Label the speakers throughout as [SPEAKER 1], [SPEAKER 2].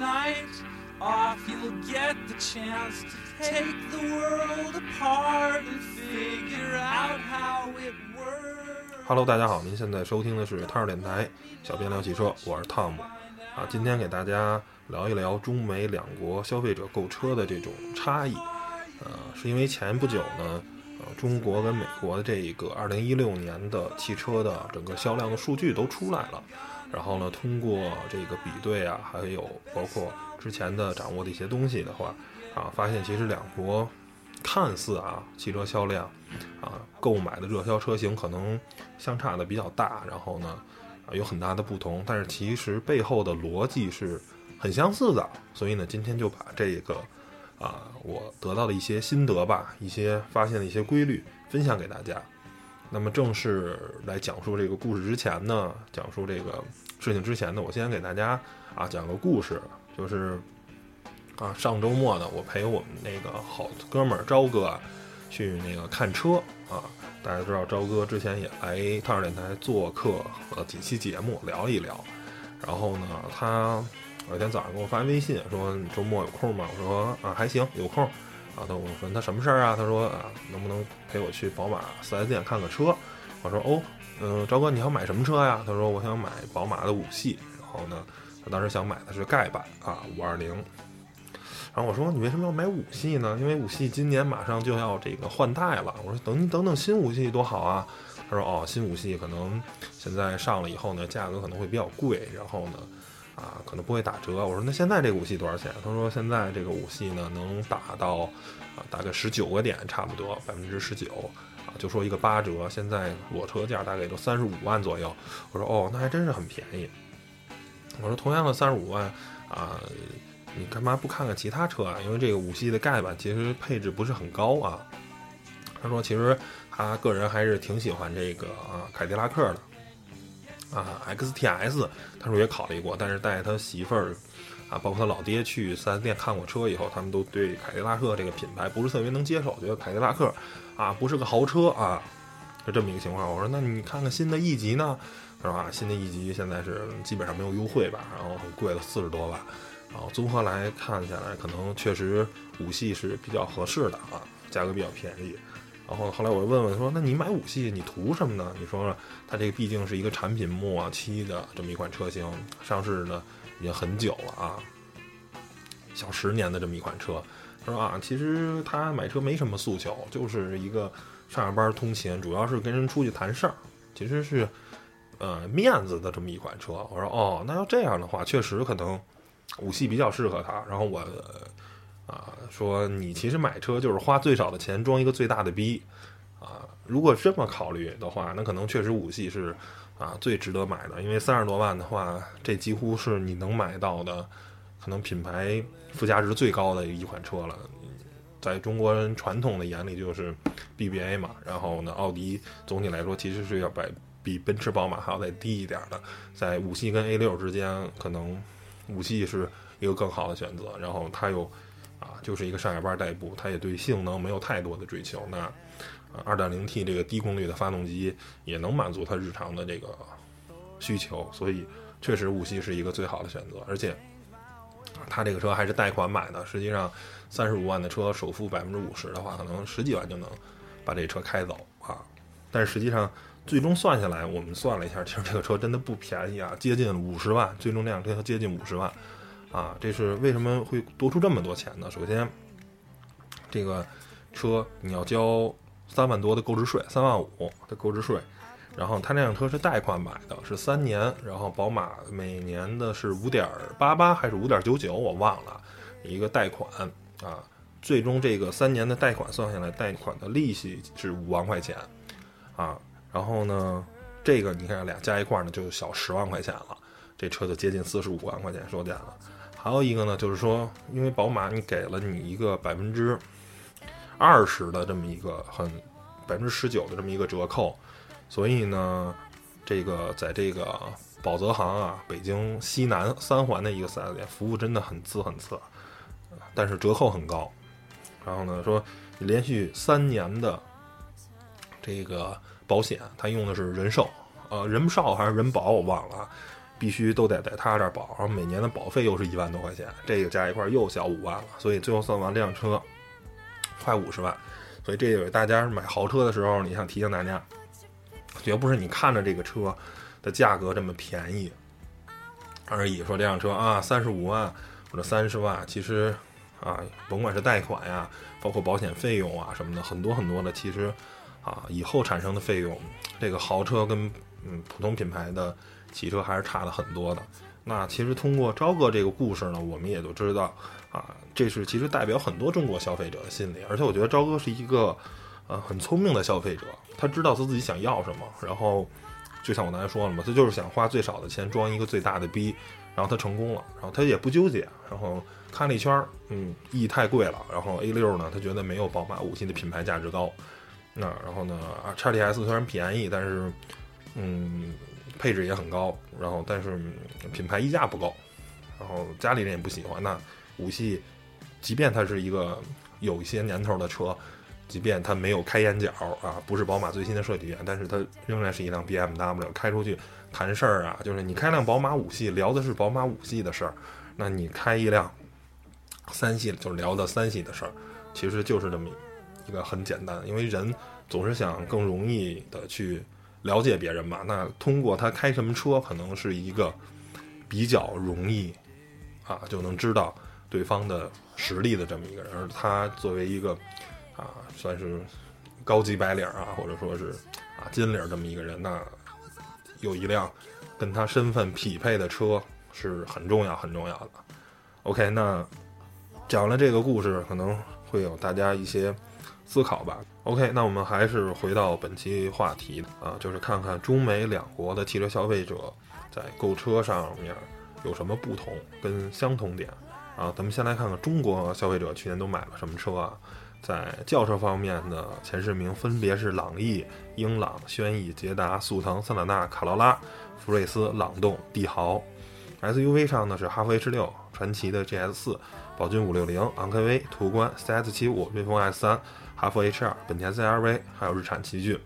[SPEAKER 1] night off, you'll get the chance to take the world apart and figure out how it works.
[SPEAKER 2] Hello，大家好，您现在收听的是汤儿电台，小编聊汽车，我是汤姆。啊，今天给大家聊一聊中美两国消费者购车的这种差异。呃，是因为前不久呢，呃，中国跟美国的这一个2016年的汽车的整个销量的数据都出来了。然后呢，通过这个比对啊，还有包括之前的掌握的一些东西的话，啊，发现其实两国看似啊汽车销量啊购买的热销车型可能相差的比较大，然后呢啊有很大的不同，但是其实背后的逻辑是很相似的。所以呢，今天就把这个啊我得到的一些心得吧，一些发现的一些规律分享给大家。那么正式来讲述这个故事之前呢，讲述这个事情之前呢，我先给大家啊讲个故事，就是啊上周末呢，我陪我们那个好哥们儿朝哥去那个看车啊。大家知道朝哥之前也来汤儿电台做客了几期节目，聊一聊。然后呢，他有一天早上给我发微信说：“周末有空吗？”我说：“啊，还行，有空。”啊，他我说他什么事儿啊？他说啊，能不能陪我去宝马 4S 店看个车？我说哦，嗯，赵哥，你要买什么车呀？他说我想买宝马的五系，然后呢，他当时想买的是盖版啊，五二零。然后我说你为什么要买五系呢？因为五系今年马上就要这个换代了。我说等你等等新五系多好啊。他说哦，新五系可能现在上了以后呢，价格可能会比较贵，然后呢。啊，可能不会打折。我说那现在这个五系多少钱？他说现在这个五系呢能打到啊大概十九个点，差不多百分之十九啊，就说一个八折。现在裸车价大概都三十五万左右。我说哦，那还真是很便宜。我说同样的三十五万啊，你干嘛不看看其他车啊？因为这个五系的盖板其实配置不是很高啊。他说其实他个人还是挺喜欢这个啊凯迪拉克的。啊，XTS，他说也考虑过，但是带他媳妇儿，啊，包括他老爹去 4S 店看过车以后，他们都对凯迪拉克这个品牌不是特别能接受，觉得凯迪拉克啊不是个豪车啊，就这么一个情况。我说那你看看新的 E 级呢？他说啊，新的 E 级现在是基本上没有优惠吧，然后很贵了，四十多万。然后综合来看下来，可能确实五系是比较合适的啊，价格比较便宜。然后后来我就问问说：“那你买五系你图什么呢？”你说说它这个毕竟是一个产品末期的这么一款车型，上市呢已经很久了啊，小十年的这么一款车。他说啊，其实他买车没什么诉求，就是一个上下班通勤，主要是跟人出去谈事儿，其实是呃面子的这么一款车。我说哦，那要这样的话，确实可能五系比较适合他。然后我。啊，说你其实买车就是花最少的钱装一个最大的逼，啊，如果这么考虑的话，那可能确实五系是啊最值得买的，因为三十多万的话，这几乎是你能买到的可能品牌附加值最高的一款车了。在中国人传统的眼里就是 BBA 嘛，然后呢，奥迪总体来说其实是要比比奔驰、宝马还要再低一点的，在五系跟 A 六之间，可能五系是一个更好的选择，然后它有。啊，就是一个上下班代步，它也对性能没有太多的追求。那，二点零 T 这个低功率的发动机也能满足它日常的这个需求，所以确实五系是一个最好的选择。而且，它这个车还是贷款买的，实际上三十五万的车首付百分之五十的话，可能十几万就能把这车开走啊。但是实际上最终算下来，我们算了一下，其实这个车真的不便宜啊，接近五十万，最终这辆车接近五十万。啊，这是为什么会多出这么多钱呢？首先，这个车你要交三万多的购置税，三万五的购置税，然后他那辆车是贷款买的，是三年，然后宝马每年的是五点八八还是五点九九，我忘了，一个贷款啊，最终这个三年的贷款算下来，贷款的利息是五万块钱啊，然后呢，这个你看俩加一块呢，就小十万块钱了，这车就接近四十五万块钱售价了。还有一个呢，就是说，因为宝马你给了你一个百分之二十的这么一个很百分之十九的这么一个折扣，所以呢，这个在这个宝泽行啊，北京西南三环的一个四 S 店，服务真的很次很次，但是折扣很高。然后呢，说你连续三年的这个保险，它用的是人寿，呃，人寿还是人保我忘了。必须都得在他这儿保，然后每年的保费又是一万多块钱，这个加一块又小五万了，所以最后算完这辆车快五十万。所以这个大家买豪车的时候，你想提醒大家，绝不是你看着这个车的价格这么便宜而已。说这辆车啊，三十五万或者三十万，其实啊，甭管是贷款呀，包括保险费用啊什么的，很多很多的，其实啊，以后产生的费用，这个豪车跟嗯普通品牌的汽车还是差了很多的。那其实通过朝哥这个故事呢，我们也就知道啊，这是其实代表很多中国消费者的心理。而且我觉得朝哥是一个呃很聪明的消费者，他知道他自己想要什么。然后就像我刚才说了嘛，他就是想花最少的钱装一个最大的逼，然后他成功了，然后他也不纠结。然后看了一圈，嗯，E 太贵了，然后 A 六呢，他觉得没有宝马五系的品牌价值高。那然后呢，啊，叉 T S 虽然便宜，但是嗯。配置也很高，然后但是品牌溢价不够，然后家里人也不喜欢。那五系，即便它是一个有一些年头的车，即便它没有开眼角啊，不是宝马最新的设计语言，但是它仍然是一辆 BMW。开出去谈事儿啊，就是你开辆宝马五系，聊的是宝马五系的事儿；那你开一辆三系，就聊的三系的事儿。其实就是这么一个很简单，因为人总是想更容易的去。了解别人嘛，那通过他开什么车，可能是一个比较容易啊，就能知道对方的实力的这么一个人。而他作为一个啊，算是高级白领啊，或者说是啊金领这么一个人，那有一辆跟他身份匹配的车是很重要很重要的。OK，那讲了这个故事，可能会有大家一些。思考吧。OK，那我们还是回到本期话题啊，就是看看中美两国的汽车消费者在购车上面有什么不同跟相同点啊。咱们先来看看中国消费者去年都买了什么车啊？在轿车方面的前十名分别是朗逸、英朗、轩逸、捷达、速腾、桑塔纳、卡罗拉、福睿斯、朗动、帝豪。SUV 上呢是哈弗 H 六、传祺的 GS 四、宝骏五六零、昂科威、途观、CS 七五、瑞风 S 三。哈弗 H 二、本田 CR-V，还有日产奇骏。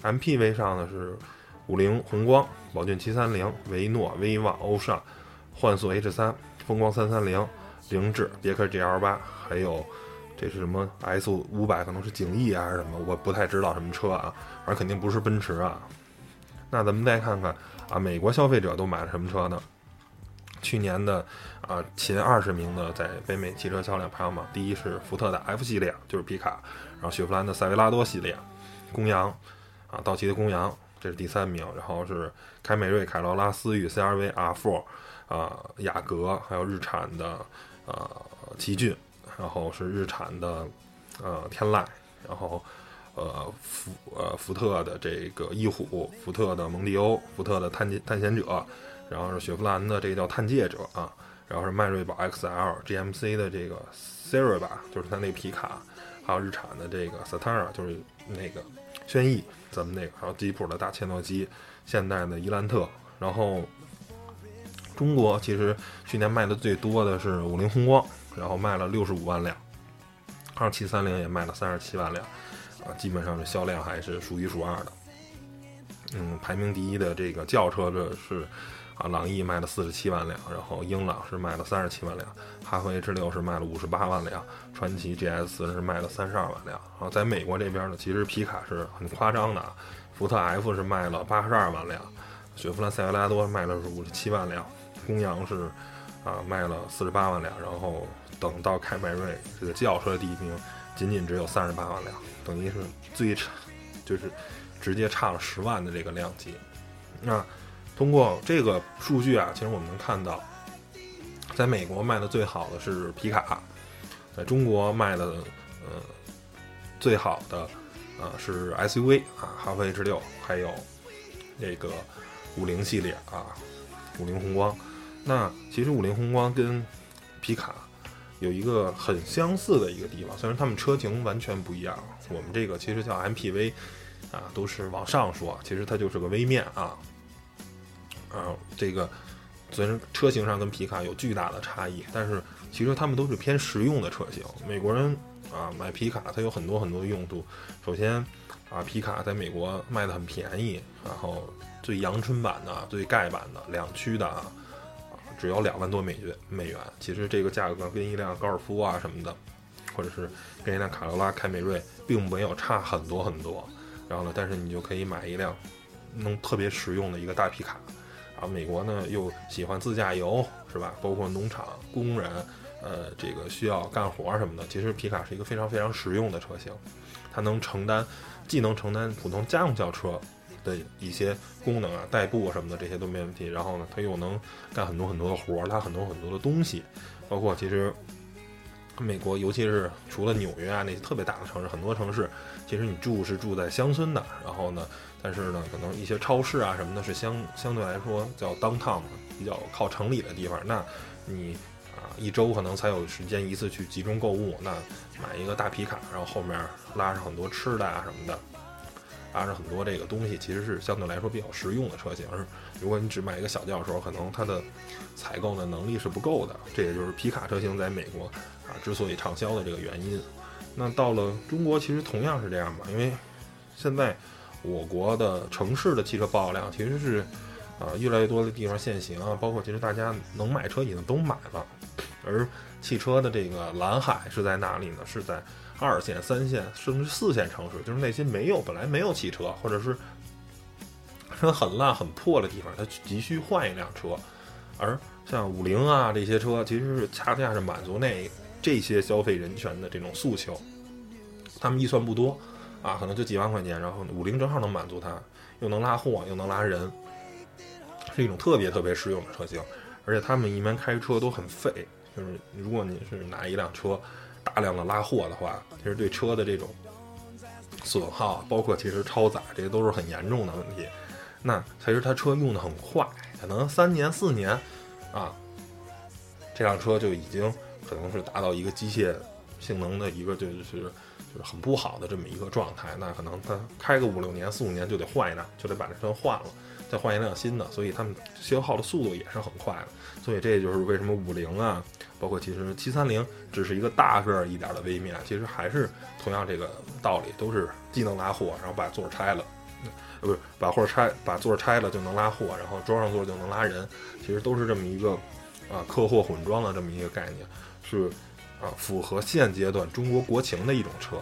[SPEAKER 2] MPV 上呢是五菱宏光、宝骏七三零、维诺、威旺、欧尚、幻速 H 三、风光三三零、凌志、别克 GL 八，还有这是什么 S 五百？可能是景逸还是什么？我不太知道什么车啊，反正肯定不是奔驰啊。那咱们再看看啊，美国消费者都买了什么车呢？去年的啊前二十名的在北美汽车销量排行榜，第一是福特的 F 系列，就是皮卡。然后雪佛兰的塞维拉多系列，公羊，啊，道奇的公羊，这是第三名。然后是凯美瑞、凯罗拉、思域、CRV、R4，啊，雅阁，还有日产的，呃，奇骏，然后是日产的，呃，天籁，然后，呃，福，呃，福特的这个翼虎，福特的蒙迪欧，福特的探探险者，然后是雪佛兰的这个叫探界者啊，然后是迈锐宝 XL，GMC 的这个 Sierra 吧，就是它那皮卡。还有日产的这个 Satara，就是那个轩逸，咱们那个，还有吉普的大切诺基，现代的伊兰特。然后中国其实去年卖的最多的是五菱宏光，然后卖了六十五万辆，二七三零也卖了三十七万辆，啊，基本上是销量还是数一数二的。嗯，排名第一的这个轿车的是。啊，朗逸卖了四十七万辆，然后英朗是卖了三十七万辆，哈弗 H 六是卖了五十八万辆，传祺 GS 是卖了三十二万辆。然后在美国这边呢，其实皮卡是很夸张的，福特 F 是卖了八十二万辆，雪佛兰塞维拉多卖了是五十七万辆，公羊是啊卖了四十八万辆，然后等到凯美瑞这个轿车第一名，仅仅只有三十八万辆，等于是最差，就是直接差了十万的这个量级。那。通过这个数据啊，其实我们能看到，在美国卖的最好的是皮卡，在中国卖的呃最好的啊是 SUV 啊，哈弗 H 六，还有这个五菱系列啊，五菱宏光。那其实五菱宏光跟皮卡有一个很相似的一个地方，虽然他们车型完全不一样。我们这个其实叫 MPV 啊，都是往上说，其实它就是个微面啊。啊，这个虽然车型上跟皮卡有巨大的差异，但是其实他们都是偏实用的车型。美国人啊买皮卡，它有很多很多的用途。首先，啊，皮卡在美国卖的很便宜，然后最阳春版的、最盖版的两驱的啊，只要两万多美元美元。其实这个价格跟一辆高尔夫啊什么的，或者是跟一辆卡罗拉、凯美瑞，并没有差很多很多。然后呢，但是你就可以买一辆能特别实用的一个大皮卡。然后美国呢又喜欢自驾游，是吧？包括农场工人，呃，这个需要干活什么的。其实皮卡是一个非常非常实用的车型，它能承担，既能承担普通家用轿车的一些功能啊，代步什么的这些都没问题。然后呢，它又能干很多很多的活，拉很多很多的东西，包括其实美国，尤其是除了纽约啊那些特别大的城市，很多城市其实你住是住在乡村的，然后呢。但是呢，可能一些超市啊什么的，是相相对来说叫 downtown 比较靠城里的地方。那你啊一周可能才有时间一次去集中购物，那买一个大皮卡，然后后面拉上很多吃的啊什么的，拉上很多这个东西，其实是相对来说比较实用的车型。而如果你只买一个小轿车，可能它的采购的能力是不够的。这也就是皮卡车型在美国啊之所以畅销的这个原因。那到了中国，其实同样是这样吧，因为现在。我国的城市的汽车保有量其实是，啊，越来越多的地方限行啊，包括其实大家能买车已经都买了，而汽车的这个蓝海是在哪里呢？是在二线、三线甚至四线城市，就是那些没有本来没有汽车，或者是车很烂很破的地方，它急需换一辆车。而像五菱啊这些车，其实是恰恰是满足那这些消费人群的这种诉求，他们预算不多。啊，可能就几万块钱，然后五菱正好能满足他，又能拉货又能拉人，是一种特别特别实用的车型。而且他们一般开车都很费，就是如果你是拿一辆车大量的拉货的话，其实对车的这种损耗，包括其实超载，这些都是很严重的问题。那其实他车用的很快，可能三年四年啊，这辆车就已经可能是达到一个机械性能的一个就是。就是很不好的这么一个状态，那可能他开个五六年、四五年就得换一辆，就得把这车换了，再换一辆新的，所以他们消耗的速度也是很快的。所以这就是为什么五菱啊，包括其实七三零只是一个大个儿一点的微面，其实还是同样这个道理，都是既能拉货，然后把座拆了，不是把货拆，把座拆了就能拉货，然后装上座就能拉人，其实都是这么一个啊客货混装的这么一个概念，是。啊，符合现阶段中国国情的一种车，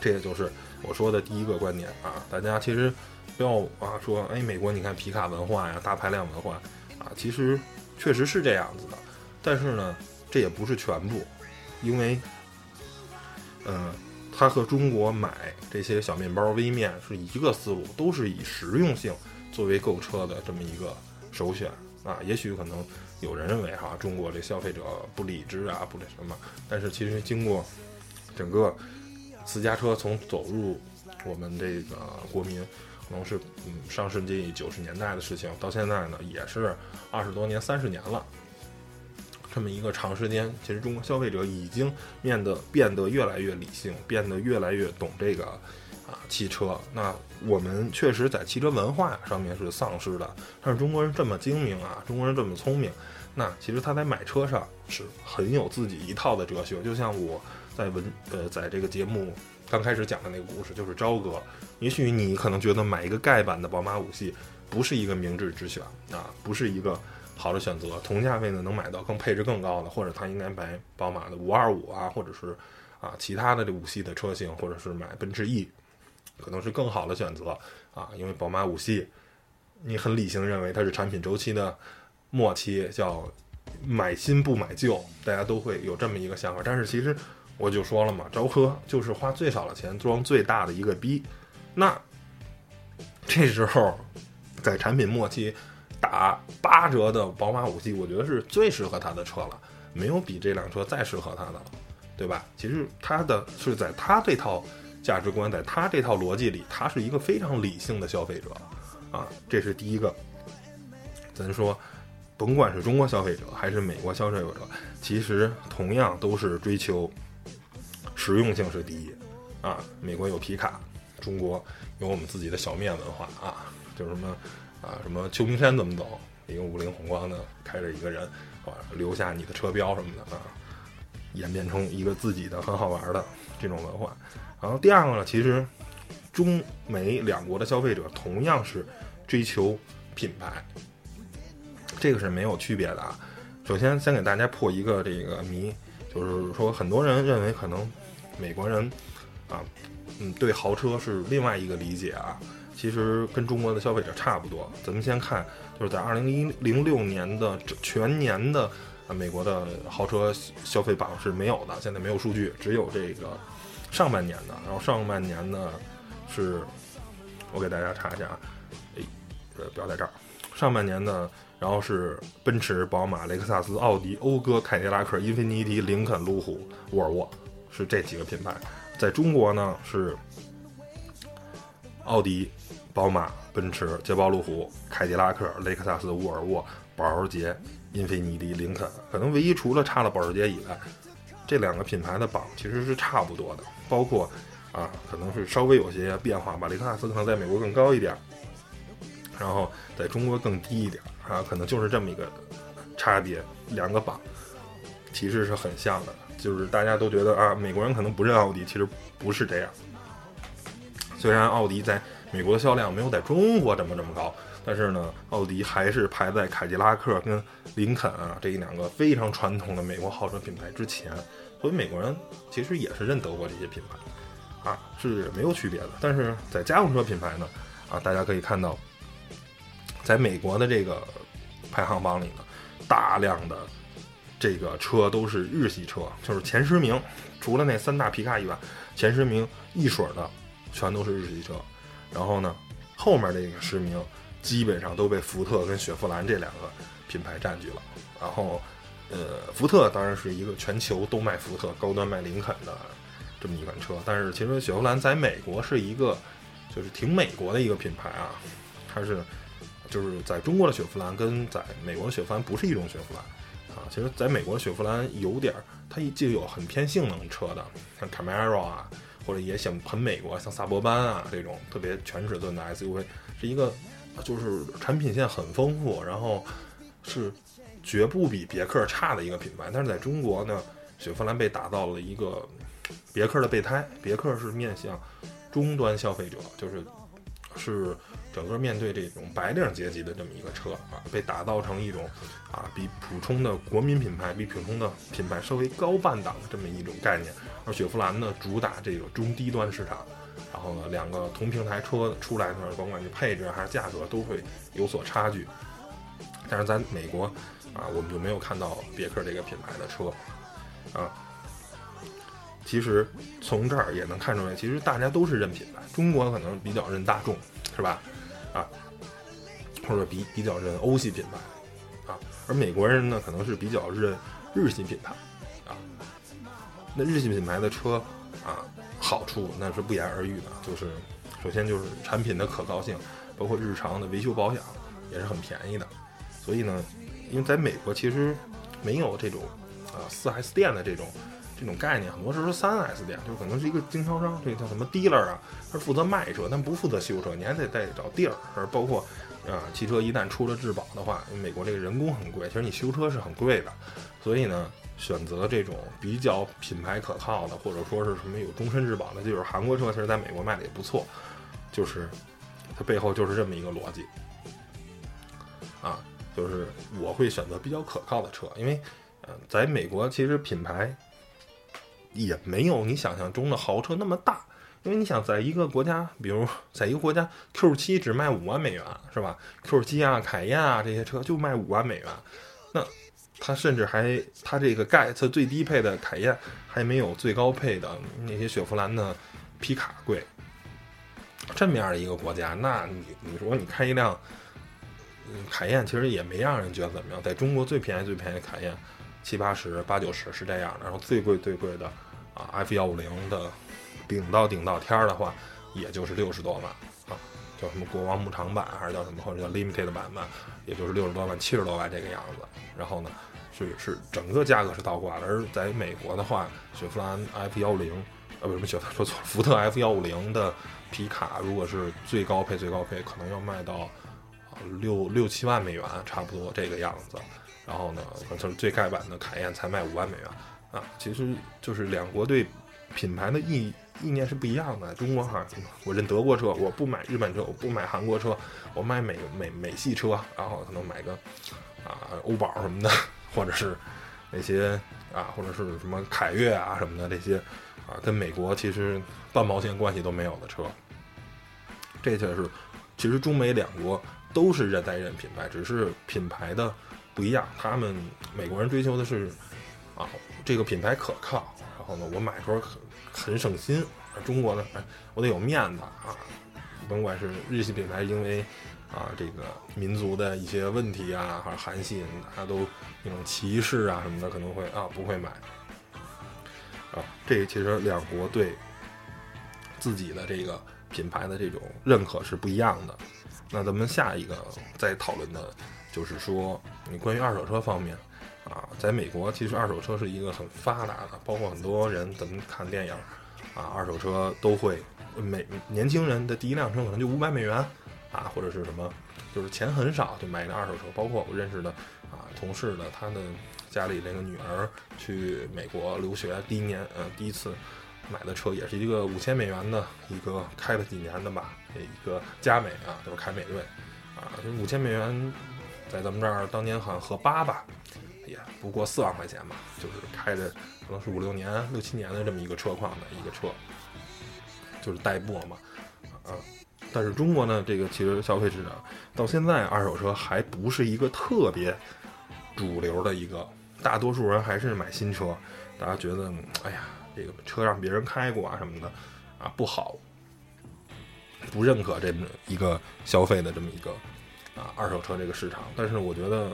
[SPEAKER 2] 这也就是我说的第一个观点啊。大家其实不要啊说，哎，美国你看皮卡文化呀，大排量文化啊，其实确实是这样子的。但是呢，这也不是全部，因为，嗯，它和中国买这些小面包、微面是一个思路，都是以实用性作为购车的这么一个首选啊。也许可能。有人认为哈，中国这消费者不理智啊，不那什么。但是其实经过整个私家车从走入我们这个国民，可能是嗯上世纪九十年代的事情，到现在呢也是二十多年、三十年了，这么一个长时间，其实中国消费者已经变得变得越来越理性，变得越来越懂这个。啊，汽车，那我们确实在汽车文化上面是丧失的。但是中国人这么精明啊，中国人这么聪明，那其实他在买车上是很有自己一套的哲学。就像我在文呃，在这个节目刚开始讲的那个故事，就是朝哥。也许你可能觉得买一个盖版的宝马五系不是一个明智之选啊，不是一个好的选择。同价位呢，能买到更配置更高的，或者他应该买宝马的五二五啊，或者是啊其他的这五系的车型，或者是买奔驰 E。可能是更好的选择啊，因为宝马五系，你很理性认为它是产品周期的末期，叫买新不买旧，大家都会有这么一个想法。但是其实我就说了嘛，招车就是花最少的钱装最大的一个逼。那这时候在产品末期打八折的宝马五系，我觉得是最适合他的车了，没有比这辆车再适合他的了，对吧？其实他的是在他这套。价值观在他这套逻辑里，他是一个非常理性的消费者，啊，这是第一个。咱说，甭管是中国消费者还是美国消费者，其实同样都是追求实用性是第一，啊，美国有皮卡，中国有我们自己的小面文化啊，就什么啊，什么秋名山怎么走，一个五菱宏光的开着一个人，啊，留下你的车标什么的啊，演变成一个自己的很好玩的这种文化。然后第二个呢，其实中美两国的消费者同样是追求品牌，这个是没有区别的啊。首先，先给大家破一个这个谜，就是说很多人认为可能美国人啊，嗯，对豪车是另外一个理解啊。其实跟中国的消费者差不多。咱们先看，就是在二零一零六年的全年的美国的豪车消费榜是没有的，现在没有数据，只有这个上半年的。然后上半年呢是，我给大家查一下啊，哎，呃，不要在这儿。上半年呢，然后是奔驰、宝马、雷克萨斯、奥迪、讴歌、凯迪拉克、英菲尼迪、林肯、路虎、沃尔沃，是这几个品牌。在中国呢是奥迪。宝马、奔驰、捷豹、路虎、凯迪拉克、雷克萨斯、沃尔沃、保时捷、英菲尼迪、林肯，可能唯一除了差了保时捷以外，这两个品牌的榜其实是差不多的。包括啊，可能是稍微有些变化吧。雷克萨斯可能在美国更高一点，然后在中国更低一点啊，可能就是这么一个差别。两个榜其实是很像的，就是大家都觉得啊，美国人可能不认奥迪，其实不是这样。虽然奥迪在美国的销量没有在中国这么这么高，但是呢，奥迪还是排在凯迪拉克跟林肯啊这一两个非常传统的美国豪车品牌之前，所以美国人其实也是认德国这些品牌，啊是没有区别的。但是在家用车品牌呢，啊大家可以看到，在美国的这个排行榜里呢，大量的这个车都是日系车，就是前十名，除了那三大皮卡以外，前十名一水的全都是日系车。然后呢，后面这个十名基本上都被福特跟雪佛兰这两个品牌占据了。然后，呃，福特当然是一个全球都卖福特、高端卖林肯的这么一款车。但是其实雪佛兰在美国是一个就是挺美国的一个品牌啊，它是就是在中国的雪佛兰跟在美国的雪佛兰不是一种雪佛兰啊。其实在美国的雪佛兰有点儿，它就有很偏性能车的，像 Camaro 啊。或者也想很美国，像萨博班啊这种特别全尺寸的 SUV，是一个就是产品线很丰富，然后是绝不比别克差的一个品牌。但是在中国呢，雪佛兰被打造了一个别克的备胎，别克是面向终端消费者，就是是。整个面对这种白领阶级的这么一个车啊，被打造成一种啊比普通的国民品牌、比普通的品牌稍微高半档的这么一种概念。而雪佛兰呢，主打这个中低端市场，然后呢，两个同平台车出来呢，甭管是配置还是价格都会有所差距。但是在美国啊，我们就没有看到别克这个品牌的车啊。其实从这儿也能看出来，其实大家都是认品牌，中国可能比较认大众，是吧？啊，或者比比较认欧系品牌，啊，而美国人呢，可能是比较认日系品牌，啊，那日系品牌的车，啊，好处那是不言而喻的，就是首先就是产品的可靠性，包括日常的维修保养也是很便宜的，所以呢，因为在美国其实没有这种啊四 S 店的这种。这种概念很多时候三 S 店，就是可能是一个经销商，这个叫什么 dealer 啊，他负责卖车，但不负责修车，你还得再找地儿。而包括啊，汽车一旦出了质保的话，因为美国这个人工很贵，其实你修车是很贵的。所以呢，选择这种比较品牌可靠的，或者说是什么有终身质保的，就是韩国车，其实在美国卖的也不错。就是它背后就是这么一个逻辑啊，就是我会选择比较可靠的车，因为嗯，在美国其实品牌。也没有你想象中的豪车那么大，因为你想，在一个国家，比如在一个国家，Q7 只卖五万美元，是吧？Q7 啊、凯宴啊这些车就卖五万美元，那它甚至还，它这个盖，它最低配的凯宴还没有最高配的那些雪佛兰的皮卡贵。这么样的一个国家，那你你说你开一辆，嗯，凯宴其实也没让人觉得怎么样。在中国最便宜最便宜的凯宴。七八十、八九十是这样的，然后最贵最贵的啊，F 幺五零的顶到顶到天儿的话，也就是六十多万啊，叫什么国王牧场版还是叫什么或者叫 Limited 版吧，也就是六十多万、七十多万这个样子。然后呢，是是整个价格是倒挂。而在美国的话，雪佛兰 F 幺五零，呃，不是雪佛说错，福特 F 幺五零的皮卡，如果是最高配最高配，可能要卖到六六七万美元，差不多这个样子。然后呢，就是最盖版的凯宴才卖五万美元，啊，其实就是两国对品牌的意意念是不一样的。中国哈，我认德国车，我不买日本车，我不买韩国车，我买美美美系车，然后可能买个啊欧宝什么的，或者是那些啊，或者是什么凯越啊什么的这些啊，跟美国其实半毛钱关系都没有的车。这就是其实中美两国都是认代认品牌，只是品牌的不一样。他们美国人追求的是啊，这个品牌可靠，然后呢，我买时候很很省心。而中国呢，哎，我得有面子啊，甭管是日系品牌，因为啊这个民族的一些问题啊，还是韩系，他都那种歧视啊什么的，可能会啊不会买。啊，这其实两国对自己的这个。品牌的这种认可是不一样的。那咱们下一个再讨论的，就是说你关于二手车方面啊，在美国其实二手车是一个很发达的，包括很多人咱们看电影啊，二手车都会。每年轻人的第一辆车可能就五百美元啊，或者是什么，就是钱很少就买一辆二手车。包括我认识的啊同事的，他的家里那个女儿去美国留学第一年，呃，第一次。买的车也是一个五千美元的一个开了几年的吧，一个佳美啊，就是凯美瑞，啊，五千美元，在咱们这儿当年好像合八吧，也不过四万块钱吧，就是开着可能是五六年、六七年的这么一个车况的一个车，就是代步嘛，啊，但是中国呢，这个汽车消费市场到现在二手车还不是一个特别主流的一个，大多数人还是买新车，大家觉得，哎呀。这个车让别人开过啊什么的，啊不好，不认可这么一个消费的这么一个啊二手车这个市场。但是我觉得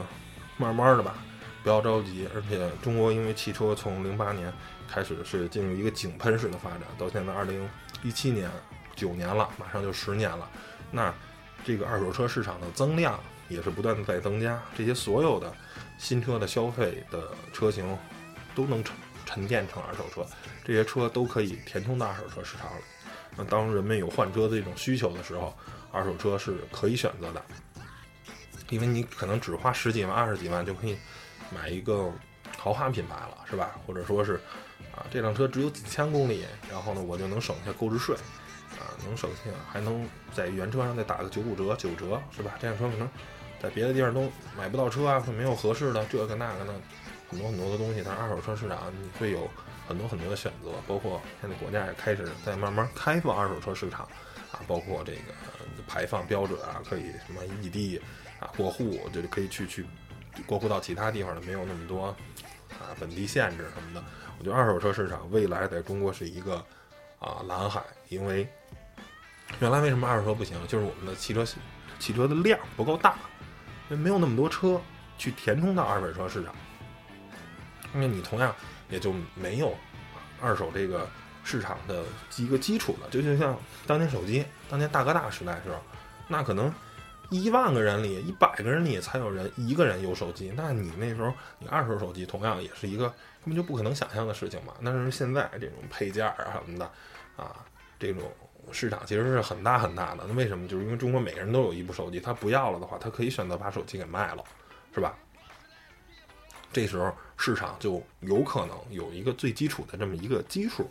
[SPEAKER 2] 慢慢的吧，不要着急。而且中国因为汽车从零八年开始是进入一个井喷式的发展，到现在二零一七年九年了，马上就十年了。那这个二手车市场的增量也是不断的在增加，这些所有的新车的消费的车型都能成。沉淀成二手车，这些车都可以填充到二手车市场里。那当人们有换车的这种需求的时候，二手车是可以选择的，因为你可能只花十几万、二十几万就可以买一个豪华品牌了，是吧？或者说是啊，这辆车只有几千公里，然后呢，我就能省下购置税，啊，能省心啊，还能在原车上再打个九五折、九折，是吧？这辆车可能在别的地方都买不到车啊，没有合适的这个那个的。很多很多的东西，但是二手车市场你会有很多很多的选择，包括现在国家也开始在慢慢开放二手车市场，啊，包括这个排放标准啊，可以什么异地啊过户，就是可以去去过户到其他地方的，没有那么多啊本地限制什么的。我觉得二手车市场未来在中国是一个啊蓝海，因为原来为什么二手车不行，就是我们的汽车汽车的量不够大，没有那么多车去填充到二手车市场。因为你同样也就没有二手这个市场的一个基础了，就就像当年手机，当年大哥大时代时候，那可能一万个人里、一百个人里才有人一个人有手机，那你那时候你二手手机同样也是一个根本就不可能想象的事情嘛。但是现在这种配件啊什么的啊，这种市场其实是很大很大的。那为什么？就是因为中国每个人都有一部手机，他不要了的话，他可以选择把手机给卖了，是吧？这时候市场就有可能有一个最基础的这么一个基数，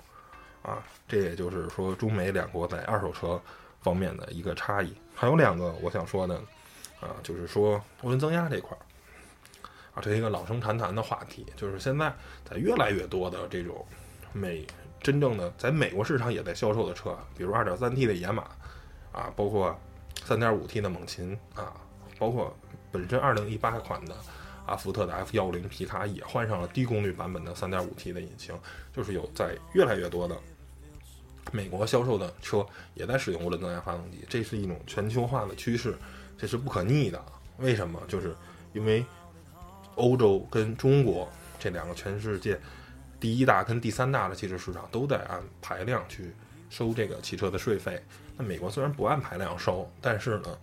[SPEAKER 2] 啊，这也就是说中美两国在二手车方面的一个差异。还有两个我想说的，啊，就是说涡轮增压这块儿，啊，这是一个老生常谈的话题。就是现在在越来越多的这种美真正的在美国市场也在销售的车，比如 2.3T 的野马，啊，包括 3.5T 的猛禽，啊，包括本身2018款的。啊，福特的 F 幺五零皮卡也换上了低功率版本的 3.5T 的引擎，就是有在越来越多的美国销售的车也在使用涡轮增压发动机，这是一种全球化的趋势，这是不可逆的。为什么？就是因为欧洲跟中国这两个全世界第一大跟第三大的汽车市场都在按排量去收这个汽车的税费。那美国虽然不按排量收，但是呢？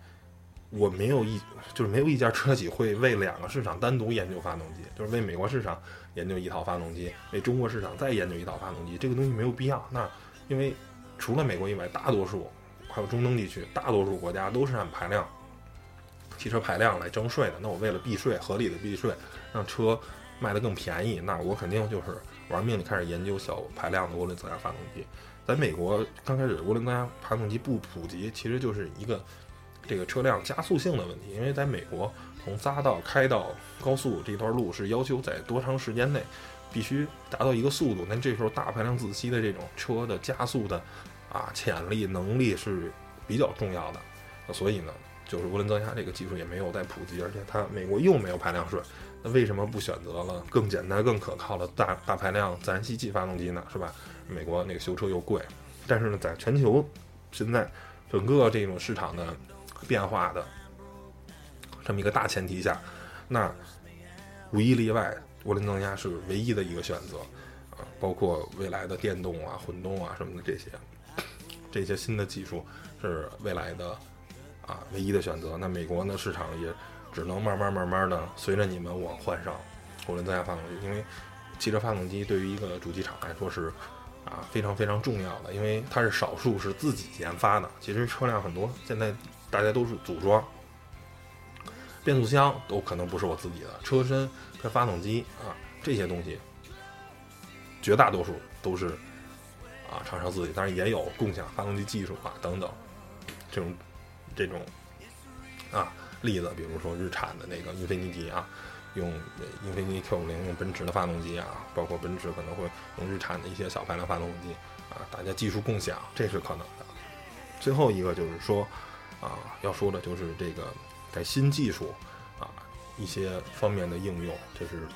[SPEAKER 2] 我没有一，就是没有一家车企会为两个市场单独研究发动机，就是为美国市场研究一套发动机，为中国市场再研究一套发动机，这个东西没有必要。那因为除了美国以外，大多数还有中东地区，大多数国家都是按排量汽车排量来征税的。那我为了避税，合理的避税，让车卖得更便宜，那我肯定就是玩命的开始研究小排量的涡轮增压发动机。在美国刚开始涡轮增压发动机不普及，其实就是一个这个车辆加速性的问题，因为在美国从匝道开到高速这段路是要求在多长时间内必须达到一个速度，那这时候大排量自吸的这种车的加速的啊潜力能力是比较重要的，所以呢。就是涡轮增压这个技术也没有在普及，而且它美国又没有排量税，那为什么不选择了更简单、更可靠的大大排量自然吸气发动机呢？是吧？美国那个修车又贵，但是呢，在全球现在整个这种市场的变化的这么一个大前提下，那无一例外，涡轮增压是唯一的一个选择啊！包括未来的电动啊、混动啊什么的这些，这些新的技术是未来的。啊，唯一的选择。那美国呢？市场也只能慢慢慢慢的随着你们往换上涡轮增压发动机，因为汽车发动机对于一个主机厂来说是啊非常非常重要的，因为它是少数是自己研发的。其实车辆很多现在大家都是组装，变速箱都可能不是我自己的，车身跟发动机啊这些东西，绝大多数都是啊厂商自己，当然也有共享发动机技术啊等等这种。这种啊例子，比如说日产的那个英菲尼迪啊，用英菲尼迪 Q 五零用奔驰的发动机啊，包括奔驰可能会用日产的一些小排量发动机啊，大家技术共享，这是可能的。最后一个就是说啊，要说的就是这个在新技术啊一些方面的应用，就是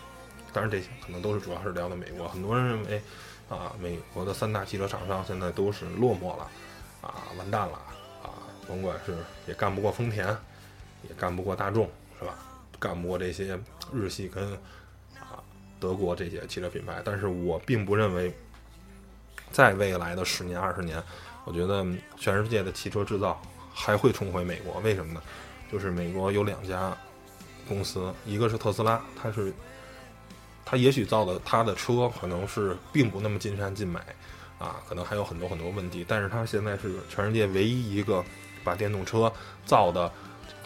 [SPEAKER 2] 当然这些可能都是主要是聊的美国，很多人认为啊，美国的三大汽车厂商现在都是落寞了啊，完蛋了啊。甭管是也干不过丰田，也干不过大众，是吧？干不过这些日系跟啊德国这些汽车品牌。但是我并不认为，在未来的十年、二十年，我觉得全世界的汽车制造还会重回美国。为什么呢？就是美国有两家公司，一个是特斯拉，它是它也许造的它的车可能是并不那么尽善尽美啊，可能还有很多很多问题。但是它现在是全世界唯一一个。把电动车造的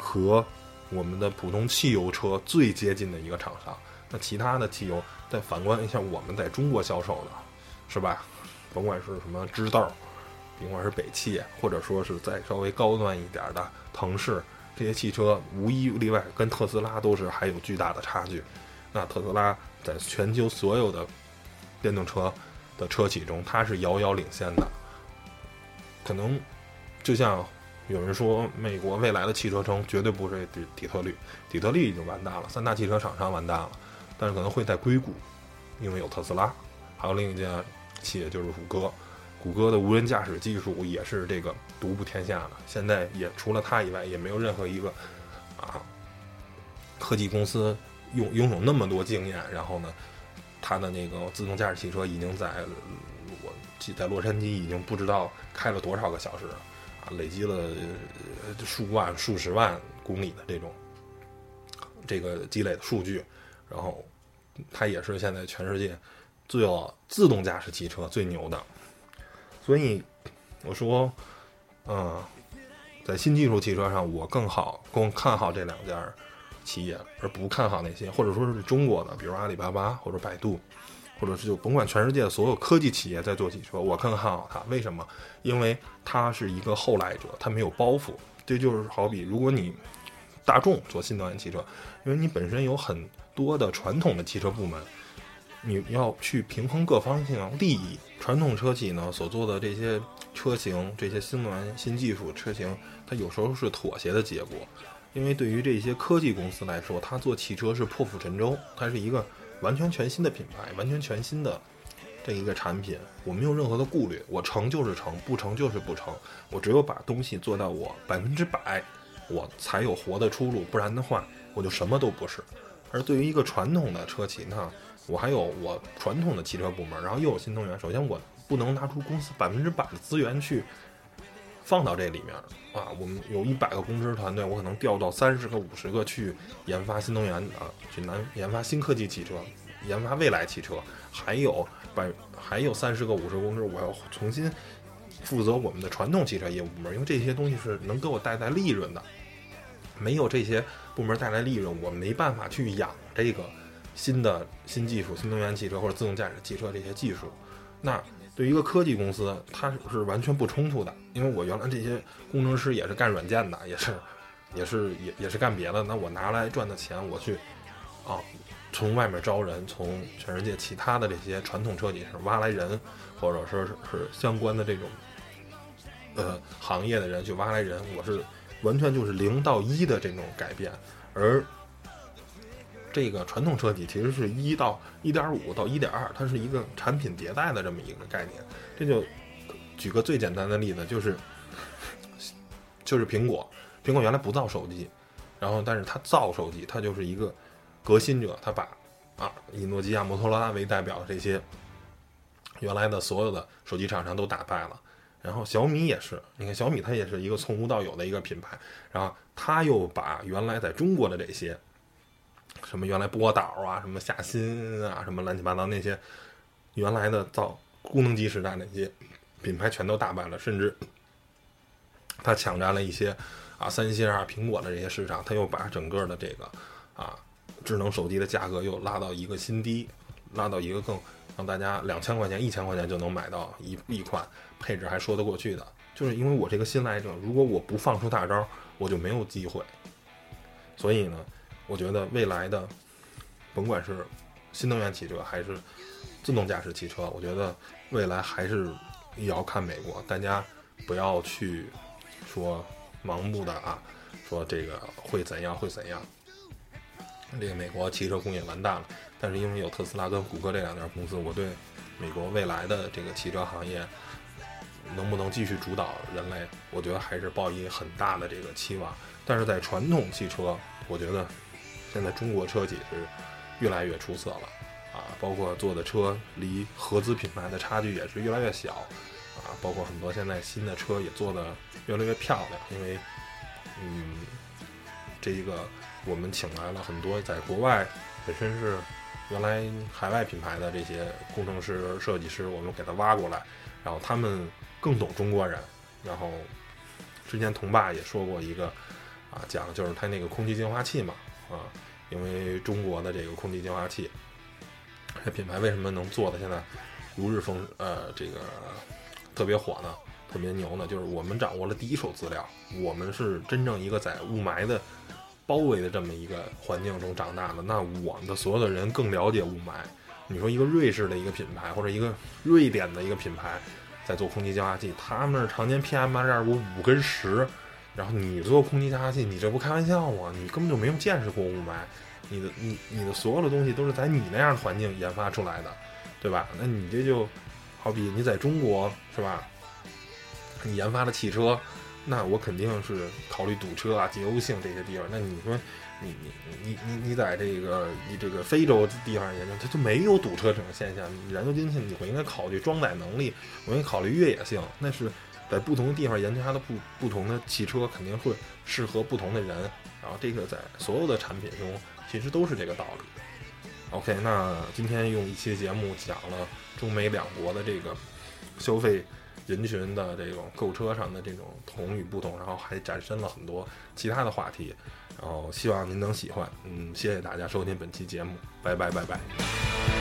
[SPEAKER 2] 和我们的普通汽油车最接近的一个厂商，那其他的汽油再反观一下我们在中国销售的，是吧？甭管是什么知豆，甭管是北汽，或者说是再稍微高端一点的腾势，这些汽车无一例外跟特斯拉都是还有巨大的差距。那特斯拉在全球所有的电动车的车企中，它是遥遥领先的，可能就像。有人说，美国未来的汽车城绝对不是底底特律，底特律已经完蛋了，三大汽车厂商完蛋了，但是可能会在硅谷，因为有特斯拉，还有另一家企业就是谷歌，谷歌的无人驾驶技术也是这个独步天下的，现在也除了它以外，也没有任何一个啊科技公司拥拥有那么多经验，然后呢，它的那个自动驾驶汽车已经在我在洛杉矶已经不知道开了多少个小时。了，累积了数万、数十万公里的这种这个积累的数据，然后它也是现在全世界最有自动驾驶汽车最牛的。所以我说，嗯，在新技术汽车上，我更好更看好这两家企业，而不看好那些或者说是中国的，比如阿里巴巴或者百度。或者是就甭管全世界的所有科技企业在做汽车，我更看好它。为什么？因为它是一个后来者，它没有包袱。这就是好比如果你大众做新能源汽车，因为你本身有很多的传统的汽车部门，你要去平衡各方性利益。传统车企呢所做的这些车型、这些新能源新技术车型，它有时候是妥协的结果。因为对于这些科技公司来说，它做汽车是破釜沉舟，它是一个。完全全新的品牌，完全全新的这一个产品，我没有任何的顾虑，我成就是成，不成就是不成，我只有把东西做到我百分之百，我才有活的出路，不然的话，我就什么都不是。而对于一个传统的车企呢，我还有我传统的汽车部门，然后又有新能源，首先我不能拿出公司百分之百的资源去放到这里面啊，我们有一百个工程师团队，我可能调到三十个、五十个去研发新能源啊，去南研发新科技汽车，研发未来汽车，还有百还有三十个、五十公司，我要重新负责我们的传统汽车业务部门，因为这些东西是能给我带来利润的。没有这些部门带来利润，我没办法去养这个新的新技术、新能源汽车或者自动驾驶汽车这些技术。那对于一个科技公司，它是完全不冲突的。因为我原来这些工程师也是干软件的，也是，也是也也是干别的。那我拿来赚的钱，我去啊，从外面招人，从全世界其他的这些传统车企上挖来人，或者说是是相关的这种呃行业的人去挖来人，我是完全就是零到一的这种改变，而。这个传统车企其实是一到一点五到一点二，它是一个产品迭代的这么一个概念。这就举个最简单的例子，就是就是苹果，苹果原来不造手机，然后但是它造手机，它就是一个革新者，它把啊以诺基亚、摩托罗拉为代表的这些原来的所有的手机厂商都打败了。然后小米也是，你看小米它也是一个从无到有的一个品牌，然后它又把原来在中国的这些。什么原来波导啊，什么夏新啊，什么乱七八糟那些原来的造功能机时代那些品牌全都打败了，甚至他抢占了一些啊三星啊、苹果的这些市场，他又把整个的这个啊智能手机的价格又拉到一个新低，拉到一个更让大家两千块钱、一千块钱就能买到一一款配置还说得过去的。就是因为我这个新来者，如果我不放出大招，我就没有机会。所以呢。我觉得未来的，甭管是新能源汽车还是自动驾驶汽车，我觉得未来还是也要看美国。大家不要去说盲目的啊，说这个会怎样会怎样。这个美国汽车工业完蛋了，但是因为有特斯拉跟谷歌这两家公司，我对美国未来的这个汽车行业能不能继续主导人类，我觉得还是抱以很大的这个期望。但是在传统汽车，我觉得。现在中国车企是越来越出色了，啊，包括做的车离合资品牌的差距也是越来越小，啊，包括很多现在新的车也做的越来越漂亮，因为，嗯，这一个我们请来了很多在国外本身是原来海外品牌的这些工程师、设计师，我们给他挖过来，然后他们更懂中国人，然后之前童爸也说过一个啊，讲的就是他那个空气净化器嘛。啊，因为中国的这个空气净化器，这品牌为什么能做的现在如日风呃这个特别火呢？特别牛呢？就是我们掌握了第一手资料，我们是真正一个在雾霾的包围的这么一个环境中长大的，那我们的所有的人更了解雾霾。你说一个瑞士的一个品牌，或者一个瑞典的一个品牌在做空气净化器，他们常年 PM 二点五五跟十。然后你做空气净化器，你这不开玩笑吗？你根本就没有见识过雾霾，你的你你的所有的东西都是在你那样的环境研发出来的，对吧？那你这就好比你在中国是吧？你研发的汽车，那我肯定是考虑堵车啊、节油性这些地方。那你说你你你你你在这个你这个非洲地方研究，它就没有堵车这种现象。你燃油经济你会应该考虑装载能力，我应该考虑越野性，那是。在不同的地方研究它的不不同的汽车，肯定会适合不同的人。然后这个在所有的产品中，其实都是这个道理。OK，那今天用一期节目讲了中美两国的这个消费人群的这种购车上的这种同与不同，然后还展示了很多其他的话题。然后希望您能喜欢。嗯，谢谢大家收听本期节目，拜拜拜拜。